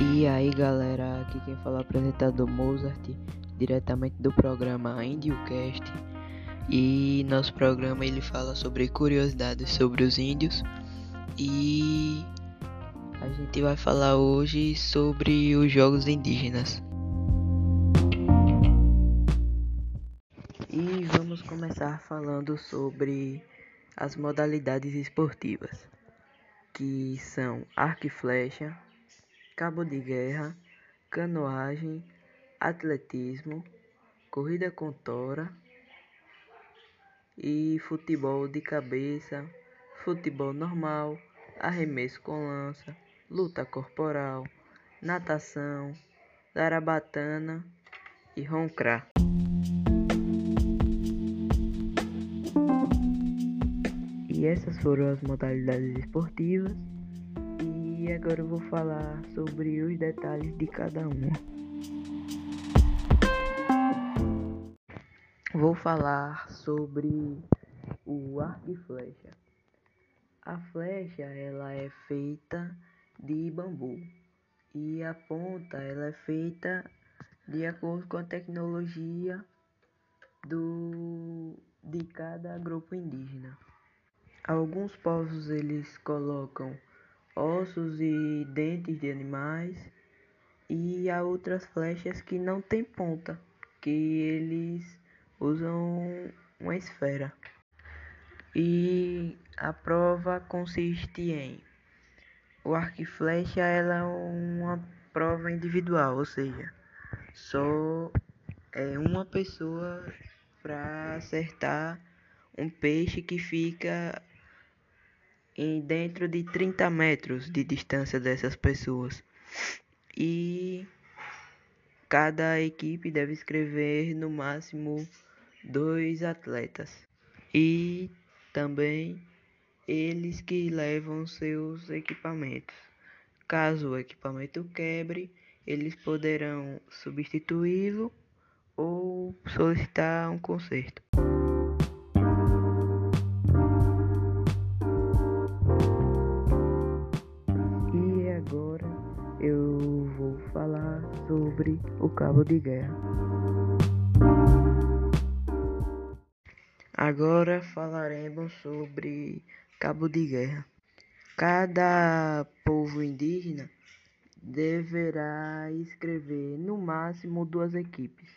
E aí galera, aqui quem fala é o apresentador Mozart, diretamente do programa IndioCast. E nosso programa ele fala sobre curiosidades sobre os índios. E a gente vai falar hoje sobre os jogos indígenas. E vamos começar falando sobre as modalidades esportivas, que são arco e flecha, cabo de guerra, canoagem, atletismo, corrida com tora e futebol de cabeça, futebol normal, arremesso com lança, luta corporal, natação, zarabatana e roncrar. E essas foram as modalidades esportivas. E agora eu vou falar sobre os detalhes de cada uma. Vou falar sobre o arco e flecha. A flecha ela é feita de bambu e a ponta ela é feita de acordo com a tecnologia do de cada grupo indígena. Alguns povos eles colocam ossos e dentes de animais e há outras flechas que não tem ponta, que eles usam uma esfera. E a prova consiste em o arco e flecha ela é uma prova individual, ou seja, só é uma pessoa para acertar um peixe que fica em dentro de 30 metros de distância dessas pessoas. E cada equipe deve escrever no máximo dois atletas. E também eles que levam seus equipamentos. Caso o equipamento quebre, eles poderão substituí-lo ou solicitar um conserto. Sobre o cabo de guerra. Agora falaremos sobre cabo de guerra. Cada povo indígena deverá escrever no máximo duas equipes,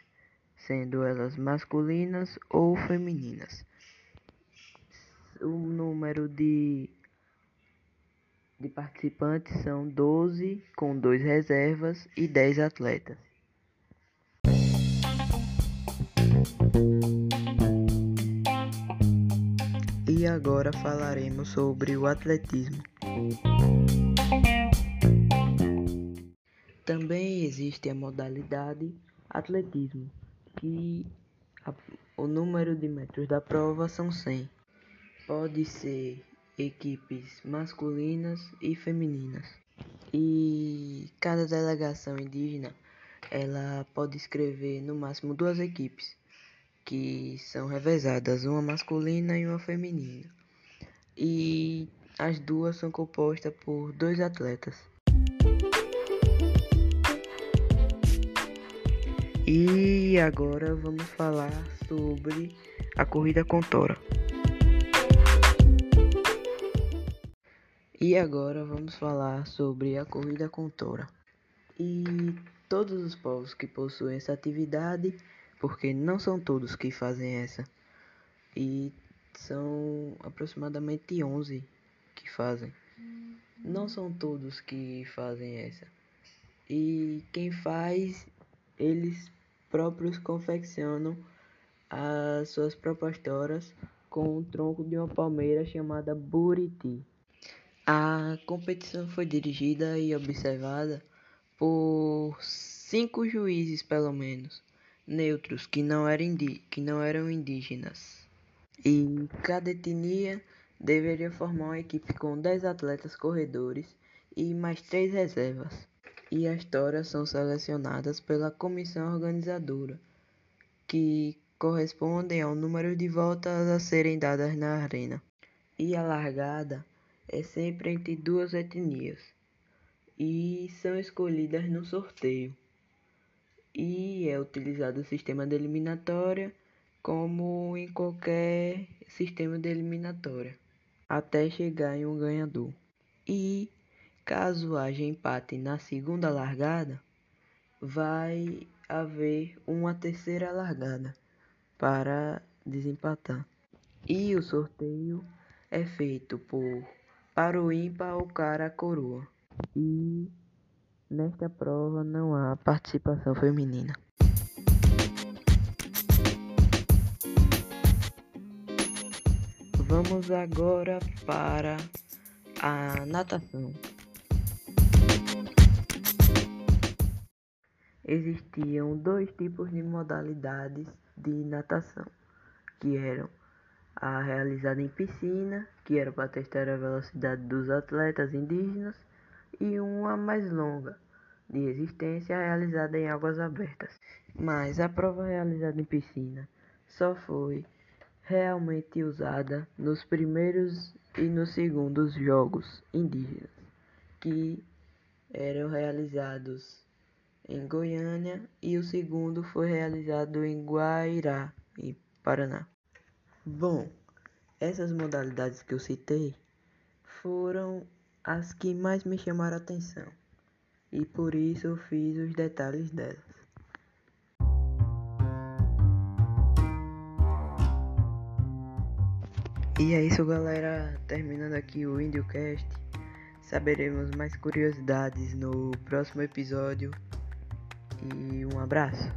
sendo elas masculinas ou femininas. O número de de participantes são 12, com dois reservas e 10 atletas. E agora falaremos sobre o atletismo. Também existe a modalidade atletismo, que a, o número de metros da prova são 100. Pode ser equipes masculinas e femininas. E cada delegação indígena ela pode escrever no máximo duas equipes, que são revezadas, uma masculina e uma feminina. E as duas são compostas por dois atletas. E agora vamos falar sobre a corrida com tora. E agora vamos falar sobre a corrida com tora. E todos os povos que possuem essa atividade, porque não são todos que fazem essa, e são aproximadamente 11 que fazem. Não são todos que fazem essa. E quem faz, eles próprios confeccionam as suas propostas com o tronco de uma palmeira chamada buriti. A competição foi dirigida e observada por cinco juízes, pelo menos, neutros, que não eram, que não eram indígenas. E cada etnia deveria formar uma equipe com 10 atletas corredores e mais três reservas. E as toras são selecionadas pela comissão organizadora, que correspondem ao número de voltas a serem dadas na arena. E a largada é sempre entre duas etnias. e são escolhidas no sorteio. E é utilizado o sistema de eliminatória como em qualquer sistema de eliminatória, até chegar em um ganhador. E caso haja empate na segunda largada, vai haver uma terceira largada para desempatar. E o sorteio é feito por para o ímpar ou cara a coroa. E nesta prova não há participação feminina. Vamos agora para a natação. Existiam dois tipos de modalidades de natação, que eram a realizada em piscina, que era para testar a velocidade dos atletas indígenas, e uma mais longa, de resistência, realizada em águas abertas. Mas a prova realizada em piscina só foi realmente usada nos primeiros e nos segundos jogos indígenas, que eram realizados em Goiânia e o segundo foi realizado em Guairá, em Paraná. Bom, essas modalidades que eu citei foram as que mais me chamaram a atenção e por isso eu fiz os detalhes delas. E é isso, galera. Terminando aqui o IndioCast. Saberemos mais curiosidades no próximo episódio. E um abraço.